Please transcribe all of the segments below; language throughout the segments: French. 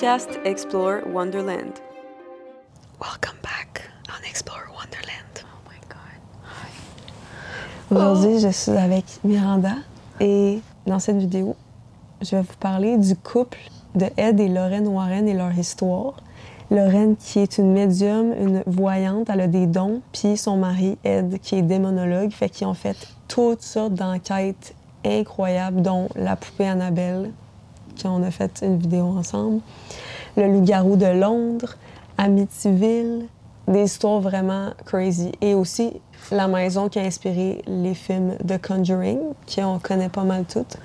podcast Explore Wonderland. Welcome back on Explore Wonderland. Oh my God. Aujourd'hui, je suis avec Miranda et dans cette vidéo, je vais vous parler du couple de Ed et Lorraine Warren et leur histoire. Lorraine qui est une médium, une voyante, elle a des dons, puis son mari Ed qui est démonologue, fait qu'ils ont fait toutes sortes d'enquêtes incroyables, dont la poupée Annabelle, qu'on a fait une vidéo ensemble, le loup-garou de Londres, Amityville, des histoires vraiment crazy. Et aussi la maison qui a inspiré les films de Conjuring, qu'on connaît pas mal toutes.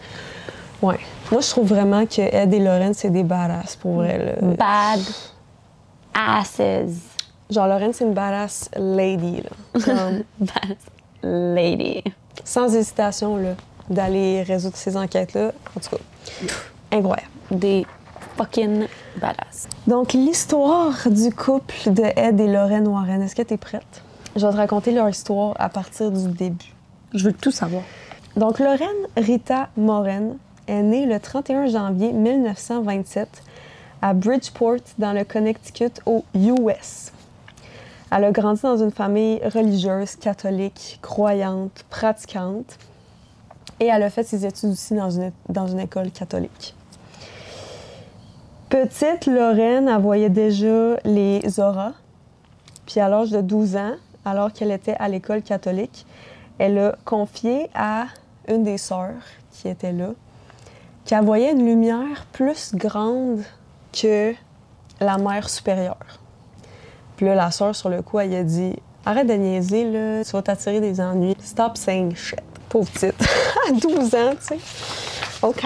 Ouais. Moi, je trouve vraiment que Ed et Lorraine, c'est des badass, pour vrai. là. Bad asses. Genre, Lorraine, c'est une badass lady, là. Comme, Bad lady. sans hésitation, là, d'aller résoudre ces enquêtes-là. En tout cas, incroyable. Des fucking badass. Donc, l'histoire du couple de Ed et Lorraine Warren, est-ce que tu es prête? Je vais te raconter leur histoire à partir du début. Je veux tout savoir. Donc, Lorraine Rita Moren est née le 31 janvier 1927 à Bridgeport, dans le Connecticut, aux US. Elle a grandi dans une famille religieuse, catholique, croyante, pratiquante, et elle a fait ses études aussi dans une, dans une école catholique. Petite, Lorraine, elle voyait déjà les auras, puis à l'âge de 12 ans, alors qu'elle était à l'école catholique, elle a confié à une des sœurs qui était là qu'elle voyait une lumière plus grande que la mère supérieure. Puis là, la sœur, sur le coup, elle a dit Arrête de niaiser, là, tu vas t'attirer des ennuis. Stop saying shit. Pauvre petite. à 12 ans, tu sais. OK.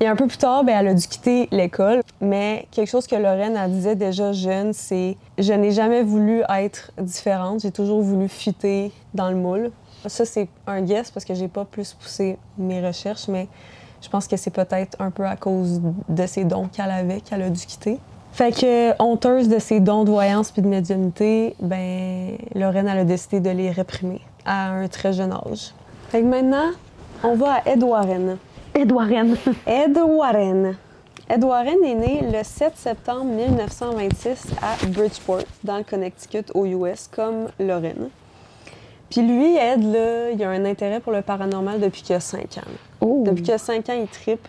Et un peu plus tard, ben, elle a dû quitter l'école, mais quelque chose que Lorraine elle disait déjà jeune, c'est je n'ai jamais voulu être différente, j'ai toujours voulu fitter dans le moule. Ça c'est un guess parce que j'ai pas plus poussé mes recherches, mais je pense que c'est peut-être un peu à cause de ces dons qu'elle avait qu'elle a dû quitter. Fait que honteuse de ses dons de voyance puis de médiumnité, ben Lorraine a décidé de les réprimer à un très jeune âge. Fait que maintenant, on va à Ed Warren. Ed Warren. Ed Warren. Ed Warren est né le 7 septembre 1926 à Bridgeport, dans le Connecticut, aux US, comme Lorraine. Puis lui, Ed, là, il a un intérêt pour le paranormal depuis qu'il a 5 ans. Oh. Depuis qu'il a 5 ans, il tripe.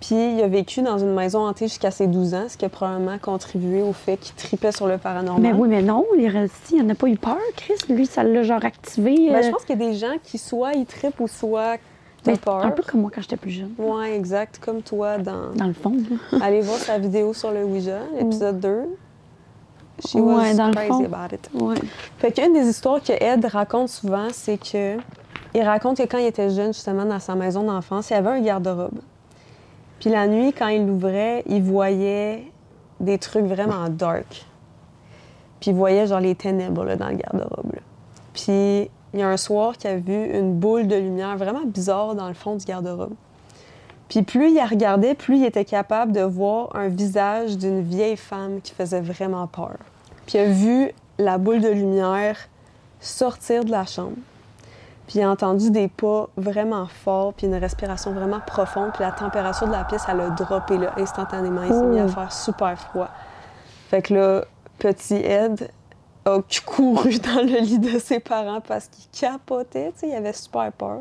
Puis il a vécu dans une maison hantée jusqu'à ses 12 ans, ce qui a probablement contribué au fait qu'il tripait sur le paranormal. Mais oui, mais non, il est resté. Il en a pas eu peur, Chris. Lui, ça l'a genre activé. Ben, je euh, pense qu'il y a des gens qui soit ils trippent ou soit t'as peur. Un peu comme moi quand j'étais plus jeune. Ouais, exact, comme toi dans Dans le fond. Allez voir sa vidéo sur le Ouija, l'épisode 2. She Ouais, was dans le crazy fond. about it. Ouais. Fait qu'une des histoires que Ed raconte souvent, c'est que il raconte que quand il était jeune, justement, dans sa maison d'enfance, il y avait un garde-robe. Puis la nuit, quand il l'ouvrait, il voyait des trucs vraiment dark. Puis il voyait genre les ténèbres là, dans le garde-robe. Puis il y a un soir qu'il a vu une boule de lumière vraiment bizarre dans le fond du garde-robe. Puis plus il la regardait, plus il était capable de voir un visage d'une vieille femme qui faisait vraiment peur. Puis il a vu la boule de lumière sortir de la chambre. Puis il a entendu des pas vraiment forts, puis une respiration vraiment profonde. Puis la température de la pièce, elle a droppé là, instantanément. Il s'est mis à faire super froid. Fait que là, petit Ed a couru dans le lit de ses parents parce qu'il capotait, tu sais, il avait super peur.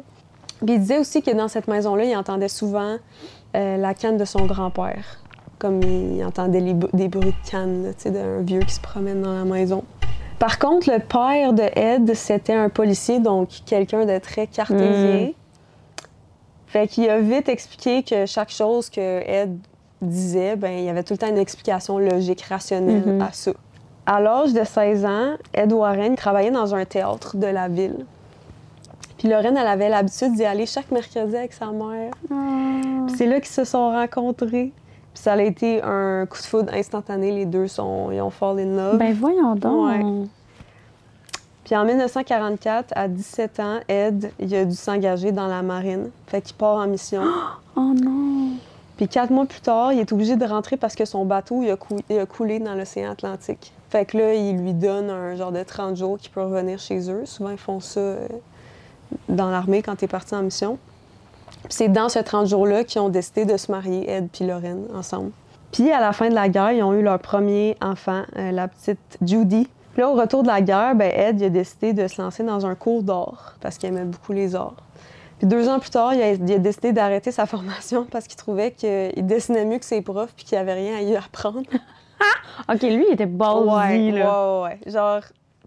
Puis il disait aussi que dans cette maison-là, il entendait souvent euh, la canne de son grand-père. Comme il entendait les des bruits de canne, là, tu sais, d'un vieux qui se promène dans la maison. Par contre, le père de Ed, c'était un policier, donc quelqu'un de très cartésien. Fait qu'il a vite expliqué que chaque chose que Ed disait, ben, il y avait tout le temps une explication logique, rationnelle Mhm. à ça. À l'âge de 16 ans, Ed Warren travaillait dans un théâtre de la ville. Puis Lorraine, elle avait l'habitude d'y aller chaque mercredi avec sa mère. Puis c'est là qu'ils se sont rencontrés. Puis ça a été un coup de foudre instantané. Les deux sont, ils ont fall in love. Ben voyons donc. Ouais. Puis en 1944, à 17 ans, Ed, il a dû s'engager dans la marine. Fait qu'il part en mission. Oh non. Puis quatre mois plus tard, il est obligé de rentrer parce que son bateau il a, cou- il a coulé dans l'océan Atlantique. Fait que là, il lui donne un genre de 30 jours qu'il peut revenir chez eux. Souvent, ils font ça euh, dans l'armée quand tu es parti en mission. C'est dans ce 30 jours-là qu'ils ont décidé de se marier, Ed puis Lorraine, ensemble. Puis à la fin de la guerre, ils ont eu leur premier enfant, euh, la petite Judy. Puis là, au retour de la guerre, ben, Ed a décidé de se lancer dans un cours d'art parce qu'il aimait beaucoup les arts. Puis deux ans plus tard, il a, il a décidé d'arrêter sa formation parce qu'il trouvait qu'il dessinait mieux que ses profs puis qu'il n'y avait rien à y apprendre. OK, lui, il était ballsy, ouais, là. ouais, ouais. Genre,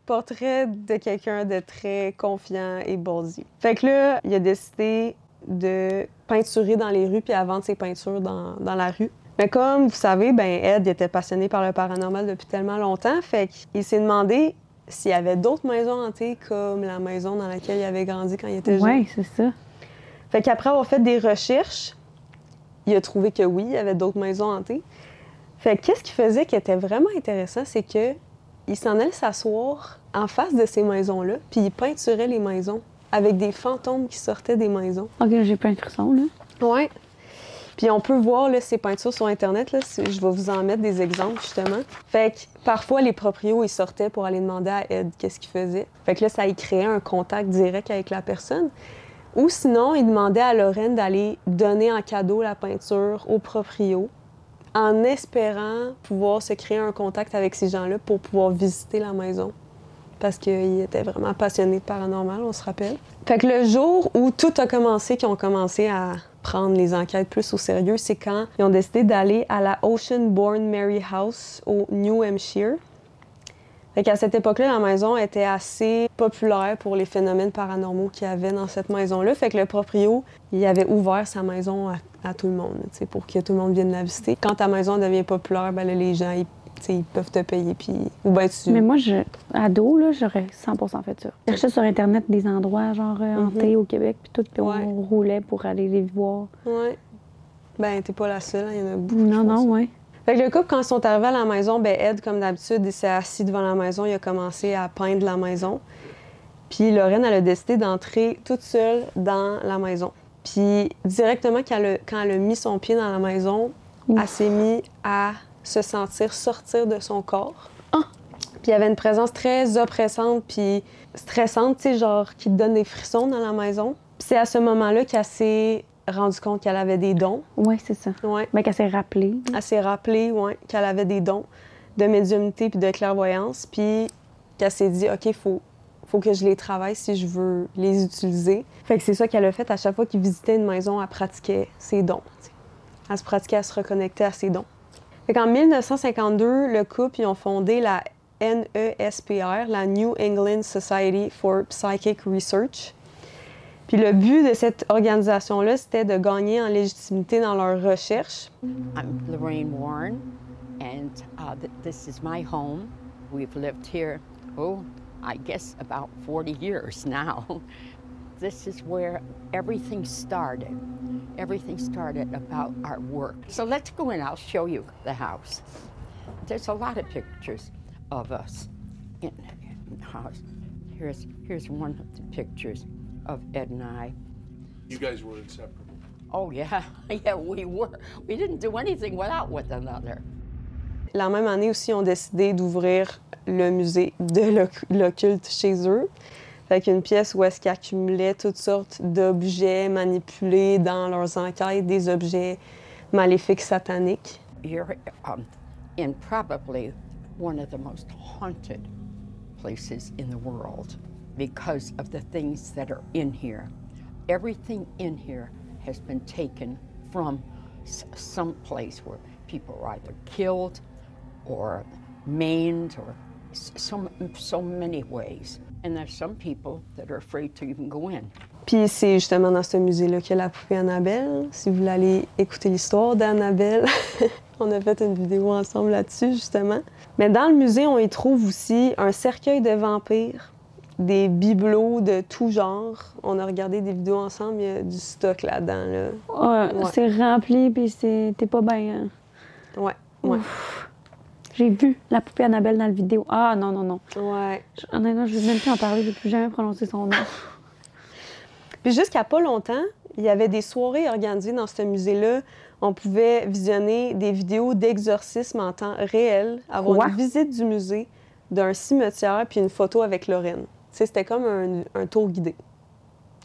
portrait de quelqu'un de très confiant et ballsy. Fait que là, il a décidé de peinturer dans les rues puis à vendre ses peintures dans, dans la rue. Mais comme vous savez, ben Ed il était passionné par le paranormal depuis tellement longtemps, fait qu'il s'est demandé s'il y avait d'autres maisons hantées comme la maison dans laquelle il avait grandi quand il était jeune. Ouais, c'est ça. Fait qu'après avoir fait des recherches, il a trouvé que oui, il y avait d'autres maisons hantées. Fait que qu'est-ce qu'il faisait qui était vraiment intéressant, c'est que il s'en allait s'asseoir en face de ces maisons-là, puis il peinturait les maisons avec des fantômes qui sortaient des maisons. OK, j'ai plein de frissons, là. Ouais. Puis on peut voir là, ces peintures sur Internet. Là, je vais vous en mettre des exemples, justement. Fait que parfois, les proprios, ils sortaient pour aller demander à Ed qu'est-ce qu'il faisait. Fait que là, ça y créait un contact direct avec la personne. Ou sinon, il demandait à Lorraine d'aller donner en cadeau la peinture au proprio en espérant pouvoir se créer un contact avec ces gens-là pour pouvoir visiter la maison. Parce qu'il était vraiment passionné de paranormal, on se rappelle. Fait que le jour où tout a commencé, qu'ils ont commencé à prendre les enquêtes plus au sérieux, c'est quand ils ont décidé d'aller à la Oceanborn Mary House au New Hampshire. Fait qu'à cette époque-là, la maison était assez populaire pour les phénomènes paranormaux qu'il y avait dans cette maison-là. Fait que le proprio, il avait ouvert sa maison à, à tout le monde, tu sais, pour que tout le monde vienne la visiter. Quand ta maison devient populaire, ben là, les gens, ils, ils peuvent te payer, puis... Ou ben tu... Mais moi, je, ado, là, j'aurais 100% fait ça. Je cherchais sur Internet des endroits, genre, euh, hantés au Québec, puis tout, puis Mhm. Ouais. on roulait pour aller les voir. Ouais. Ben, t'es pas la seule, hein, il y en a beaucoup. Non, non, ouais. Fait que le couple, quand ils sont arrivés à la maison, ben Ed, comme d'habitude, il s'est assis devant la maison, il a commencé à peindre la maison. Puis Lorraine, elle a décidé d'entrer toute seule dans la maison. Puis directement, quand elle, a, quand elle a mis son pied dans la maison, Ouf. elle s'est mise à se sentir sortir de son corps. Ah! Puis il y avait une présence très oppressante puis stressante, tu sais, genre qui te donne des frissons dans la maison. Puis c'est à ce moment-là qu'elle s'est rendue compte qu'elle avait des dons. Ouais, c'est ça. Ouais. Ben, qu'elle s'est rappelée. Elle s'est rappelée ouais, qu'elle avait des dons de médiumnité puis de clairvoyance, puis qu'elle s'est dit, OK, il faut, faut que je les travaille si je veux les utiliser. Fait que c'est ça qu'elle a fait à chaque fois qu'il visitait une maison, elle pratiquait ses dons. tu sais. Elle se pratiquait à se reconnecter à ses dons. Fait qu'en 1952, le couple, ils ont fondé la NESPR, la New England Society for Psychic Research. Puis le but de cette organisation-là, c'était de gagner en légitimité dans leurs recherches, I'm Lorraine Warren, and uh, th- this is my home. We've lived here, oh, I guess about 40 years now. this is where everything started. Everything started about our work. So let's go in, I'll show you the house. There's a lot of pictures of us in, in the house. Here's, here's one of the pictures of Ed and I. You guys were inseparable. Oh, yeah, yeah, we were. We didn't do anything without one another. La même année aussi, ils ont décidé d'ouvrir le musée de l'oc- l'occulte chez eux. Fait qu'une pièce où est-ce qu'ils accumulaient toutes sortes d'objets manipulés dans leurs enquêtes, des objets maléfiques sataniques. You're um, in probably one of the most haunted places in the world because of the things that are in here. Everything in here has been taken from some place where people are either killed or maimed or so, so many ways. And there's some people that are afraid to even go in. Puis c'est justement dans ce musée-là qu'il y a la poupée Annabelle. Si vous voulez aller écouter l'histoire d'Annabelle, on a fait une vidéo ensemble là-dessus, justement. Mais dans le musée, on y trouve aussi un cercueil de vampires, des bibelots de tout genre. On a regardé des vidéos ensemble, il y a du stock là-dedans. Là. Ouais, Ouais. C'est rempli, puis c'est- t'es pas bien. hein. Ouais, ouais, J'ai vu la poupée Annabelle dans la vidéo. Ah, non, non, non. ouais. Je- Honnêtement, je vais même plus en parler. Je vais plus jamais prononcer son nom. Puis jusqu'à pas longtemps, il y avait des soirées organisées dans ce musée-là. On pouvait visionner des vidéos d'exorcisme en temps réel, avoir Quoi? une visite du musée, d'un cimetière, puis une photo avec Lorraine. C'était comme un, un tour guidé.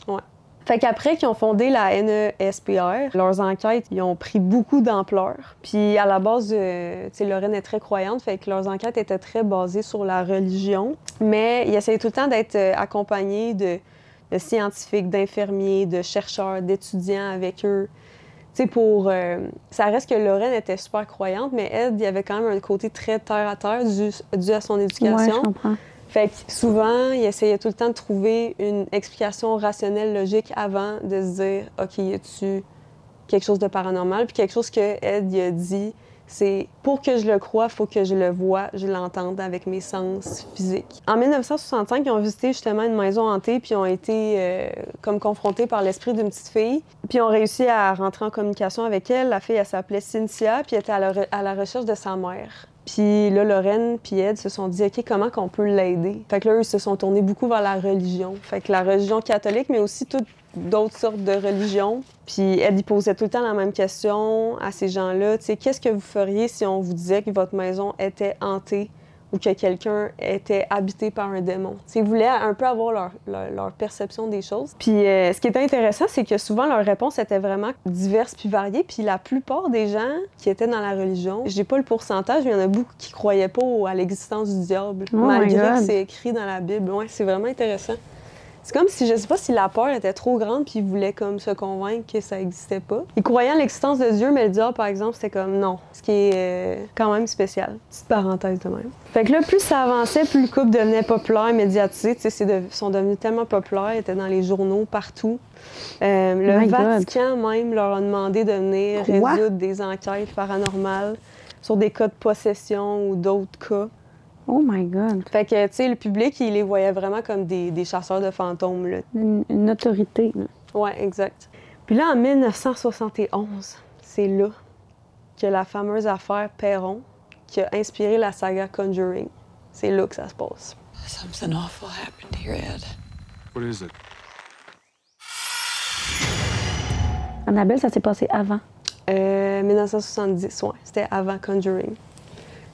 Ouais. Fait qu'après qu'ils ont fondé la NESPR, leurs enquêtes, ils ont pris beaucoup d'ampleur. Puis à la base, euh, tu sais, Lorraine est très croyante, fait que leurs enquêtes étaient très basées sur la religion. Mais ils essayaient tout le temps d'être euh, accompagnés de, de scientifiques, d'infirmiers, de chercheurs, d'étudiants avec eux. Tu sais, pour. euh, ça reste que Lorraine était super croyante, mais Ed, il y avait quand même un côté très terre à terre dû, dû à son Ouais, éducation. je comprends. Fait que souvent, il essayait tout le temps de trouver une explication rationnelle, logique avant de se dire OK, y a-tu quelque chose de paranormal? Puis quelque chose que Ed a dit, c'est pour que je le croie, faut que je le vois, je l'entende avec mes sens physiques. En 1965, ils ont visité justement une maison hantée, puis ils ont été euh, comme confrontés par l'esprit d'une petite fille. Puis ils ont réussi à rentrer en communication avec elle. La fille, elle s'appelait Cynthia, puis elle était à la, à la recherche de sa mère. Puis là, Lorraine puis Ed se sont dit, OK, comment qu'on peut l'aider? Fait que là, eux se sont tournés beaucoup vers la religion. Fait que la religion catholique, mais aussi toutes d'autres sortes de religions. Puis Ed, il posait tout le temps la même question à ces gens-là. Tu sais, qu'est-ce que vous feriez si on vous disait que votre maison était hantée? Ou que quelqu'un était habité par un démon? Tu sais, ils voulaient un peu avoir leur, leur- leur perception des choses. Puis euh, ce qui était intéressant, c'est que souvent leurs réponses étaient vraiment diverses puis variées. Puis la plupart des gens qui étaient dans la religion, j'ai pas le pourcentage, mais il y en a beaucoup qui croyaient pas à l'existence du diable, Oh malgré que c'est écrit dans la Bible. Ouais, c'est vraiment intéressant. C'est comme si, je sais pas si la peur était trop grande puis ils voulaient comme se convaincre que ça existait pas. Ils croyaient en l'existence de Dieu, mais le diable, par exemple, c'était comme non. Ce qui est euh, quand même spécial. Petite parenthèse de même. Fait que là, plus ça avançait, plus le couple devenait populaire, médiatisé. Tu sais, c'est de- ils sont devenus tellement populaires, ils étaient dans les journaux partout. Euh, le My God. Vatican même leur a demandé de venir Quoi? résoudre des enquêtes paranormales sur des cas de possession ou d'autres cas. Oh my God. Fait que, tu sais, le public, il les voyait vraiment comme des, des chasseurs de fantômes, là. Une, une autorité. là. Ouais, exact. Puis là, en 1971, c'est là que la fameuse affaire Perron, qui a inspiré la saga Conjuring, c'est là que ça se passe. Something awful happened here, Ed. What is it? Annabelle, ça s'est passé avant. Euh, 1970, ouais, c'était avant Conjuring.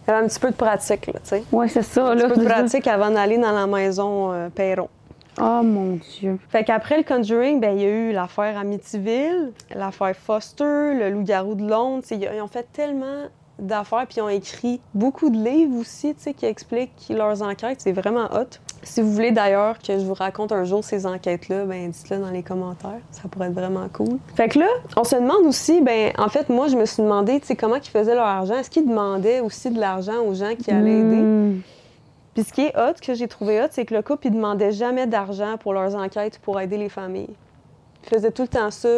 Il y avait un petit peu de pratique, là, tu sais. Ouais, c'est ça. Un Là, petit peu de pratique avant d'aller dans la maison euh, Perron. Oh mon Dieu. Fait qu'après le Conjuring, ben, il y a eu l'affaire Amityville, l'affaire Foster, le loup-garou de Londres. Ils ont fait tellement d'affaires, puis ils ont écrit beaucoup de livres aussi, tu sais, qui expliquent leurs enquêtes. C'est vraiment hot. Si vous voulez d'ailleurs que je vous raconte un jour ces enquêtes-là, ben dites-le dans les commentaires. Ça pourrait être vraiment cool. Fait que là, on se demande aussi, ben en fait, moi, je me suis demandé, tu sais, comment ils faisaient leur argent. Est-ce qu'ils demandaient aussi de l'argent aux gens qui allaient aider? Hmm. Puis ce qui est hot, que j'ai trouvé hot, c'est que le couple, il demandait jamais d'argent pour leurs enquêtes pour aider les familles. Ils faisaient tout le temps ça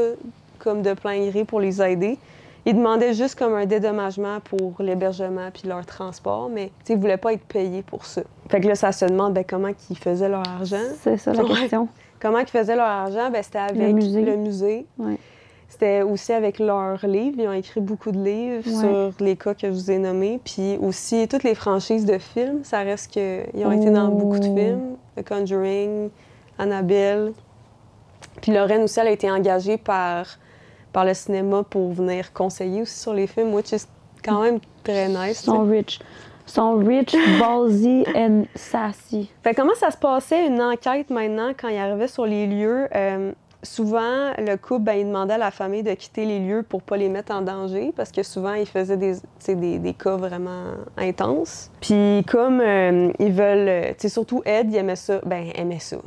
comme de plein gré pour les aider. Ils demandaient juste comme un dédommagement pour l'hébergement puis leur transport, mais ils voulaient pas être payés pour ça. Fait que là, ça se demande ben, comment ils faisaient leur argent. C'est ça la question. Comment ils faisaient leur argent? Ben, c'était avec musée. le musée. Ouais. C'était aussi avec leurs livres. Ils ont écrit beaucoup de livres Ouais. sur les cas que je vous ai nommés. Puis aussi, toutes les franchises de films, ça reste qu'ils ont été dans beaucoup de films. The Conjuring, Annabelle. Puis Lorraine aussi, elle a été engagée par, par le cinéma pour venir conseiller aussi sur les films, which is quand même très nice. Ils sont rich. Ils sont rich, ballsy and sassy. Fait comment ça se passait une enquête maintenant quand ils arrivaient sur les lieux? Euh, souvent, le couple, ben, il demandait à la famille de quitter les lieux pour pas les mettre en danger parce que souvent, ils faisaient des, des, des cas vraiment intenses. Puis comme euh, ils veulent, surtout Ed, il aimait ça. Ben, aimait ça.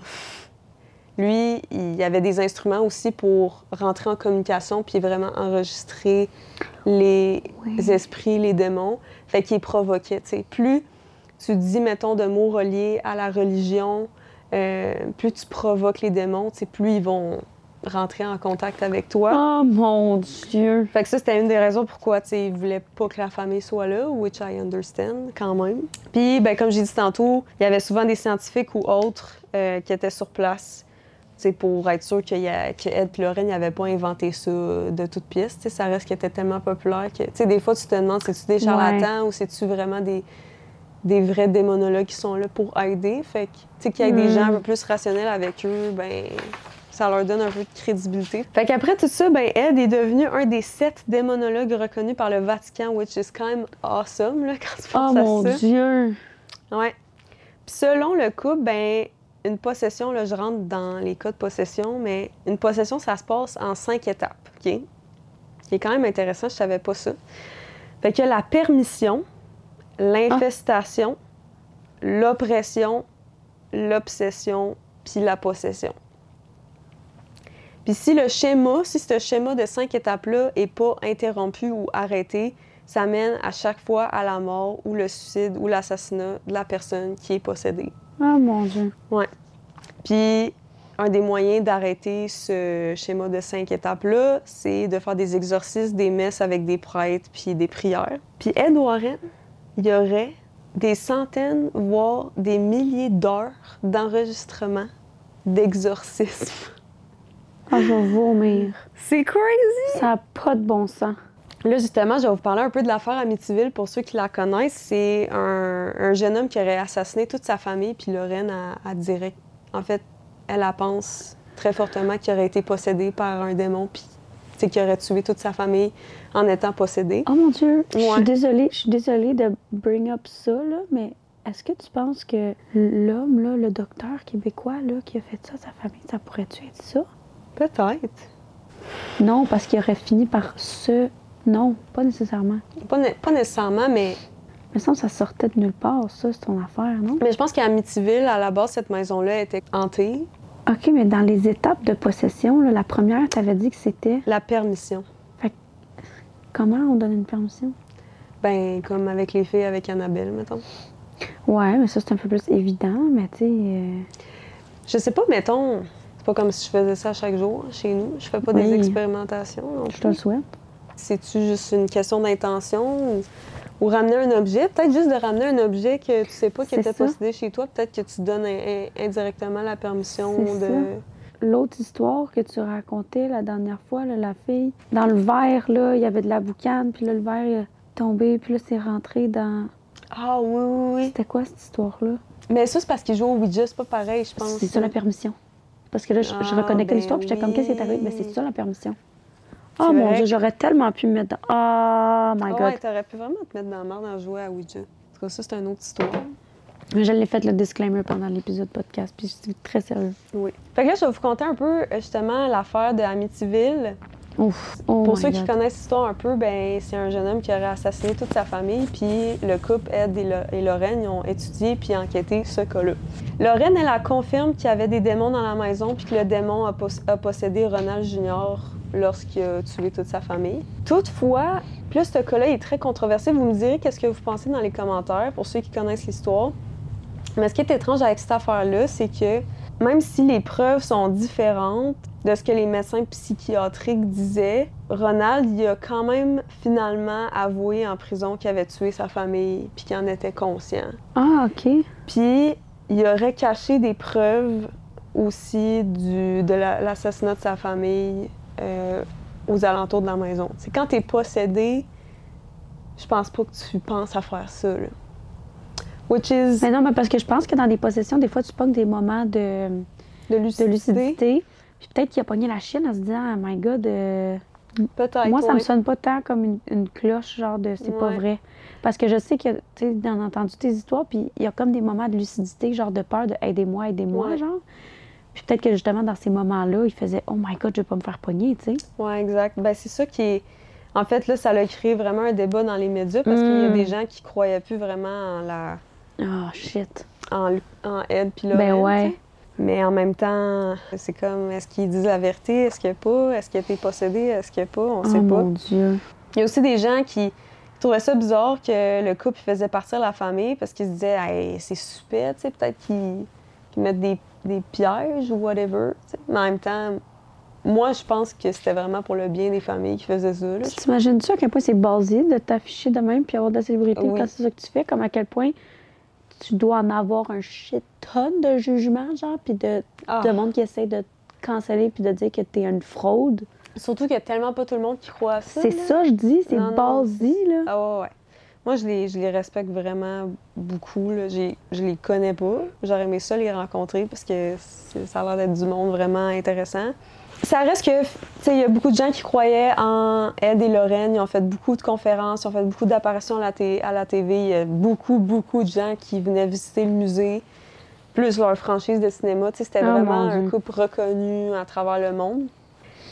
Lui, il avait des instruments aussi pour rentrer en communication puis vraiment enregistrer les Oui. esprits, les démons. Fait qu'il provoquait, tu sais. Plus tu dis, mettons, de mots reliés à la religion, euh, plus tu provoques les démons, tu sais, plus ils vont rentrer en contact avec toi. Oh mon Dieu. Fait que ça, c'était une des raisons pourquoi, tu sais, ils voulaient pas que la famille soit là, which I understand quand même. Puis, ben, comme j'ai dit tantôt, il y avait souvent des scientifiques ou autres euh, qui étaient sur place, sais, pour être sûr qu'il y a, que Ed Lorraine n'avaient pas inventé ça de toutes pièces. Tu sais, ça reste qu'il était tellement populaire que, tu sais, des fois, tu te demandes, c'est-tu des charlatans ou c'est-tu vraiment des, des vrais démonologues qui sont là pour aider? Fait que, tu sais, qu'il y ait des Mm. gens un peu plus rationnels avec eux, ben ça leur donne un peu de crédibilité. Fait qu'après tout ça, ben Ed est devenu un des sept démonologues reconnus par le Vatican, which is quand même awesome, là, quand tu Oh penses mon à ça. Dieu. Ouais. Puis selon le couple, ben une possession, là, je rentre dans les cas de possession, mais une possession, ça se passe en cinq étapes, OK? Qui est quand même intéressant, je savais pas ça. Fait que la permission, l'infestation, l'oppression, l'obsession, puis la possession. Puis si le schéma, si ce schéma de cinq étapes-là n'est pas interrompu ou arrêté, ça mène à chaque fois à la mort ou le suicide ou l'assassinat de la personne qui est possédée. Oh mon Dieu. Ouais. Puis un des moyens d'arrêter ce schéma de cinq étapes-là, c'est de faire des exorcismes, des messes avec des prêtres puis des prières. Puis Ed Warren, il y aurait des centaines, voire des milliers d'heures d'enregistrement d'exorcisme. Ah, je vais vomir. C'est crazy! Ça n'a pas de bon sens. Là, justement, je vais vous parler un peu de l'affaire Amityville pour ceux qui la connaissent. C'est un, un jeune homme qui aurait assassiné toute sa famille, puis Lorraine a, a direct. En fait, elle, elle pense très fortement qu'il aurait été possédé par un démon, puis c'est qu'il aurait tué toute sa famille en étant possédé. Oh mon Dieu, je suis désolée, je suis désolée de bring up ça, là, mais est-ce que tu penses que l'homme, là, le docteur québécois, là, qui a fait ça à sa famille, ça pourrait-tu être ça? Peut-être. Non, parce qu'il aurait fini par se... Non, pas nécessairement. Pas, pas nécessairement, mais, Mais ça, ça sortait de nulle part, ça, c'est ton affaire, non? mais je pense qu'à Amityville, à la base, cette maison-là était hantée. OK, mais dans les étapes de possession, là, la première, tu avais dit que c'était... La permission. Comment on donne une permission? Ben, comme avec les filles avec Annabelle, mettons. Ouais, mais ça, c'est un peu plus évident, mais tu sais... euh, Je sais pas, mettons, c'est pas comme si je faisais ça chaque jour chez nous. Je fais pas des expérimentations. non je te le souhaite. C'est-tu juste une question d'intention ou, ramener un objet? Peut-être juste de ramener un objet que tu sais pas qui était possédé chez toi. Peut-être que tu donnes in- in- indirectement la permission de. L'autre histoire que tu racontais la dernière fois, là, la fille, dans le verre, là, il y avait de la boucane, puis là, le verre est tombé, puis là, c'est rentré dans... Ah oui, oui, oui. C'était quoi, cette histoire-là? Mais ça, c'est parce qu'ils jouent au Ouija, c'est pas pareil, je pense. C'est ça, la permission. Parce que là, je, Ah, reconnais que ben l'histoire, puis j'étais comme, qu'est-ce qui est arrivé? Ben, c'est ça, la permission. Oh mon Dieu, j'aurais tellement pu me mettre dans... Oh my Ah God. ouais, t'aurais pu vraiment te mettre dans la merde en jouant à Ouija. En tout cas, ça, c'est une autre histoire. Mais je l'ai fait le disclaimer pendant l'épisode podcast, puis je suis très sérieux. Oui. Fait que là, je vais vous conter un peu, justement, l'affaire de Amityville. Ouf. Oh Pour ceux qui connaissent l'histoire un peu, ben c'est un jeune homme qui aurait assassiné toute sa famille, puis le couple Ed et, Lo- et Lorraine ils ont étudié puis enquêté ce cas-là. Lorraine, elle, elle confirme qu'il y avait des démons dans la maison, puis que le démon a, a possédé Ronald Jr. lorsqu'il a tué toute sa famille. Toutefois, plus ce cas-là est très controversé. Vous me direz qu'est-ce que vous pensez dans les commentaires, pour ceux qui connaissent l'histoire. Mais ce qui est étrange avec cette affaire-là, c'est que même si les preuves sont différentes de ce que les médecins psychiatriques disaient, Ronald il a quand même finalement avoué en prison qu'il avait tué sa famille puis qu'il en était conscient. Ah, OK. Puis il aurait caché des preuves aussi du, de la- l'assassinat de sa famille euh, aux alentours de la maison. C'est quand t'es possédé, je pense pas que tu penses à faire ça. Là. Which is Mais non, mais parce que je pense que dans des possessions, des fois, tu pognes des moments de, de de lucidité. Puis peut-être qu'il a pogné la chienne en se disant, oh my God, euh, Peut-être. moi, ça me ouais. sonne pas tant comme une, une cloche, genre de c'est pas vrai. Parce que je sais que, tu sais, ai entendu tes histoires, puis il y a comme des moments de lucidité, genre de peur, de aidez-moi, aidez-moi, Ouais. genre. Puis peut-être que justement, dans ces moments-là, il faisait, oh my God, je vais pas me faire pogner, tu sais. Oui, exact. Ben, c'est ça qui est. En fait, là, ça a créé vraiment un débat dans les médias parce qu'il y a Mm. des gens qui croyaient plus vraiment en la. Oh shit. en, en Ed puis Ben Lorraine, ouais. Mais en même temps, c'est comme, est-ce qu'ils disent la vérité? Est-ce qu'il n'y a pas? Est-ce qu'il a été possédé? Est-ce qu'il n'y a pas? On Oh sait pas. mon Dieu. Il y a aussi des gens qui trouvaient ça bizarre que le couple faisait partir la famille parce qu'ils se disaient, Hey, c'est super, tu sais, peut-être qu'ils qu'ils mettent des, des pièges ou whatever. Mais en même temps, moi, je pense que c'était vraiment pour le bien des familles qui faisaient ça. T'imagines-tu à quel point c'est basé de t'afficher de même puis avoir de la célébrité Oui. quand c'est ça que tu fais? Comme à quel point tu dois en avoir un shit tonne de jugements, genre, puis de, Ah. de monde qui essaie de te canceller puis de dire que t'es une fraude? Surtout qu'il y a tellement pas tout le monde qui croit à ça. C'est ça, je dis, c'est basé, là. Ah ouais, ouais. Moi, je les, je les respecte vraiment beaucoup. Là. Je les connais pas. J'aurais aimé ça les rencontrer parce que ça a l'air d'être du monde vraiment intéressant. Ça reste que, tu sais, il y a beaucoup de gens qui croyaient en Ed et Lorraine. Ils ont fait beaucoup de conférences, ils ont fait beaucoup d'apparitions à la, té- à la TV. Il y a beaucoup, beaucoup de gens qui venaient visiter le musée. plus leur franchise de cinéma. Tu sais, C'était Oh, vraiment un couple reconnu à travers le monde.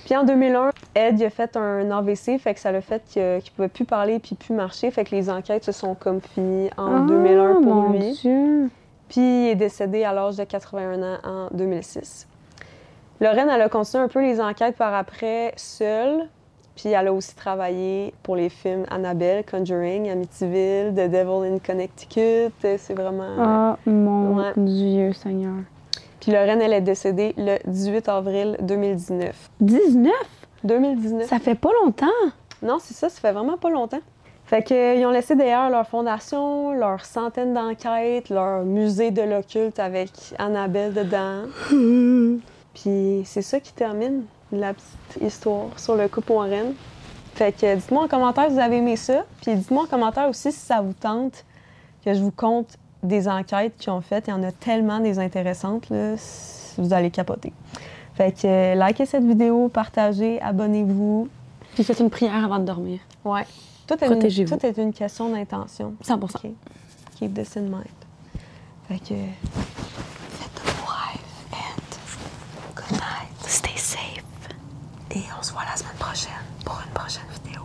Puis en 2001, Ed il a fait un AVC, fait que ça l'a fait qu'il ne pouvait plus parler puis plus marcher. Fait que les enquêtes se sont comme finies en Ah, 2001 pour mon lui. Dieu. Puis il est décédé à l'âge de 81 ans en 2006. Lorraine, elle a continué un peu les enquêtes par après seule. Puis elle a aussi travaillé pour les films Annabelle, Conjuring, Amityville, The Devil in Connecticut. C'est vraiment... Ah, mon Ouais. Dieu Seigneur. Puis Lorraine, elle est décédée le 18 avril 2019. 19? 2019? Ça fait pas longtemps? Non, c'est ça, ça fait vraiment pas longtemps. Fait que, euh, ils ont laissé d'ailleurs leur fondation, leurs centaines d'enquêtes, leur musée de l'occulte avec Annabelle dedans. Puis c'est ça qui termine la petite histoire sur le couple Warren. Fait que dites-moi en commentaire si vous avez aimé ça. Puis dites-moi en commentaire aussi si ça vous tente que je vous compte des enquêtes qu'ils ont faites. Il y en a tellement des intéressantes, là, vous allez capoter. Fait que euh, likez cette vidéo, partagez, abonnez-vous. Puis faites une prière avant de dormir. Ouais. Tout est, une, Protégez-vous. tout est une question d'intention. 100 OK. Keep this in mind. Fait que. Faites de rêves and good night. Stay safe. Et on se voit la semaine prochaine pour une prochaine vidéo.